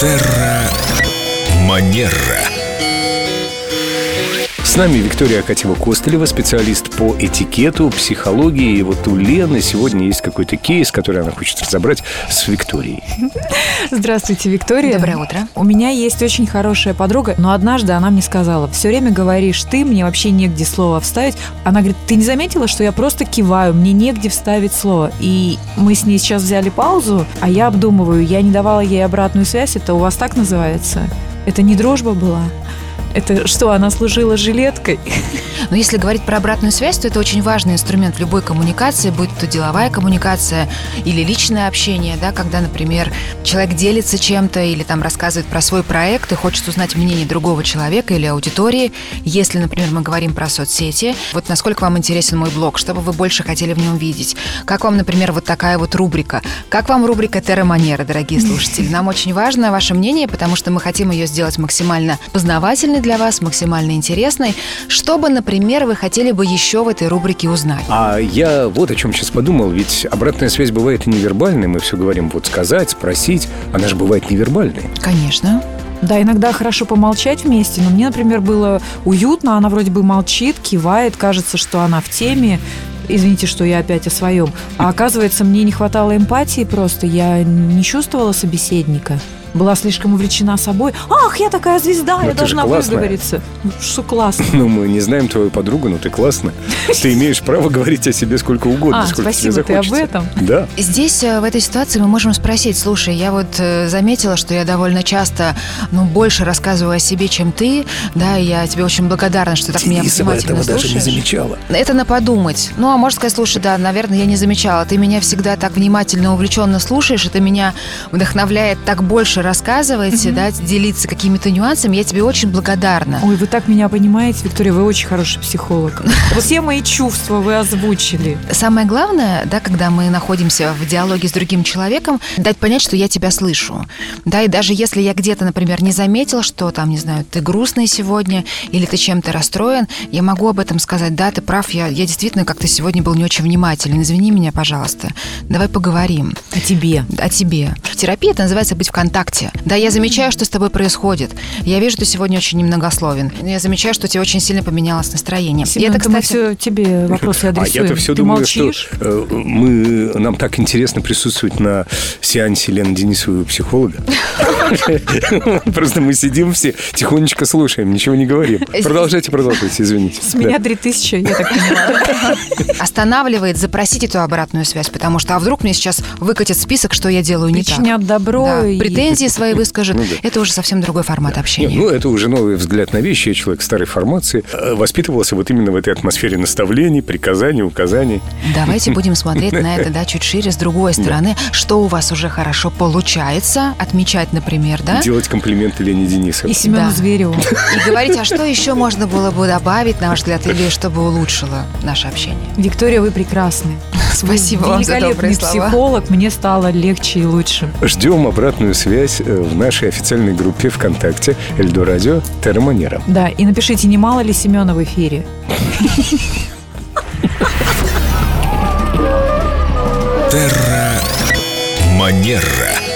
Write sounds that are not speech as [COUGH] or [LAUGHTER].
Терра Манера. С нами Виктория Акатьева-Костылева, специалист по этикету, психологии. И вот у Лены сегодня есть какой-то кейс, который она хочет разобрать с Викторией. Здравствуйте, Виктория. Доброе утро. У меня есть очень хорошая подруга, но однажды она мне сказала, все время говоришь ты, мне вообще негде слово вставить. Она говорит, ты не заметила, что я просто киваю, мне негде вставить слово. И мы с ней сейчас взяли паузу, а я обдумываю, я не давала ей обратную связь, это у вас так называется? Это не дружба была? Это что, она служила жилеткой? Но если говорить про обратную связь, то это очень важный инструмент в любой коммуникации, будь то деловая коммуникация или личное общение, да, когда, например, человек делится чем-то или там рассказывает про свой проект и хочет узнать мнение другого человека или аудитории. Если, например, мы говорим про соцсети, вот насколько вам интересен мой блог, что бы вы больше хотели в нем видеть? Как вам, например, вот такая вот рубрика? Как вам рубрика Терра Манера, дорогие слушатели? Нам очень важно ваше мнение, потому что мы хотим ее сделать максимально познавательной для вас, максимально интересной, чтобы, например, вы хотели бы еще в этой рубрике узнать. А я вот о чем сейчас подумал. Ведь обратная связь бывает и невербальной. Мы все говорим вот сказать, спросить. Она же бывает невербальной. Конечно. Да, иногда хорошо помолчать вместе, но мне, например, было уютно, она вроде бы молчит, кивает, кажется, что она в теме, извините, что я опять о своем. А оказывается, мне не хватало эмпатии просто, я не чувствовала собеседника. Была слишком увлечена собой. Ах, я такая звезда, Но я ты же должна выговориться. Ну, что классно. Ну, мы не знаем твою подругу, но ты классно. [LAUGHS] Ты имеешь право говорить о себе сколько угодно, А, сколько спасибо, тебе ты об захочется. этом? Да. Здесь, э, в этой ситуации, мы можем спросить, слушай, я вот э, заметила, что я довольно часто, ну, больше рассказываю о себе, чем ты, да, и я тебе очень благодарна, что так меня Денисова внимательно этого даже не слушаешь. замечала. Это на подумать. Ну, а можно сказать, слушай, да, наверное, я не замечала. Ты меня всегда так внимательно, увлеченно слушаешь, это меня вдохновляет так больше рассказывать, да, делиться какими-то нюансами. Я тебе очень благодарна. Ой, вы так меня понимаете, Виктория, вы очень хороший психолог. [LAUGHS] Все мои чувства вы озвучили. Самое главное, да, когда мы находимся в диалоге с другим человеком, дать понять, что я тебя слышу. Да, и даже если я где-то, например, не заметила, что там, не знаю, ты грустный сегодня или ты чем-то расстроен, я могу об этом сказать. Да, ты прав, я, я действительно как-то сегодня был не очень внимателен. Извини меня, пожалуйста. Давай поговорим. О тебе. о тебе. Терапия это называется быть в контакте. Да, я замечаю, что с тобой происходит. Я вижу, что ты сегодня очень немногословен. Я замечаю, что у тебя очень сильно поменялось настроение. И Семен, это, это мы кстати, все тебе вопросы А адресуем. я-то все Ты думаю, молчишь? что э, мы, нам так интересно присутствовать на сеансе Лены Денисовой психолога. [LAUGHS] Просто мы сидим все, тихонечко слушаем, ничего не говорим. Продолжайте, продолжайте, извините. С меня 3000, я так понимаю. останавливает запросить эту обратную связь, потому что а вдруг мне сейчас выкатит список, что я делаю не так. Причинят добро Да, и- Претензии свои выскажет. Ну да. Это уже совсем другой формат Не, общения. ну, это уже новый взгляд на вещи. Я человек старой формации. э, Воспитывался вот именно в этой атмосфере наставлений, приказаний, указаний. Давайте будем [LAUGHS] смотреть на это, да, чуть шире, с другой стороны. Что у вас уже хорошо получается, отмечать, например, да? Делать комплименты Лене Денисовой. И Семену Да. Звереву. [LAUGHS] И говорить, а что еще можно было бы добавить, на ваш взгляд, или чтобы улучшило наше общение. Виктория, вы прекрасны. Спасибо вам за Великолепный добрые слова. психолог, мне стало легче и лучше. Ждем обратную связь э, в нашей официальной группе ВКонтакте Эльдо Радио Терра Манера. Да, и напишите, не мало ли Семена в эфире. Терра Манера.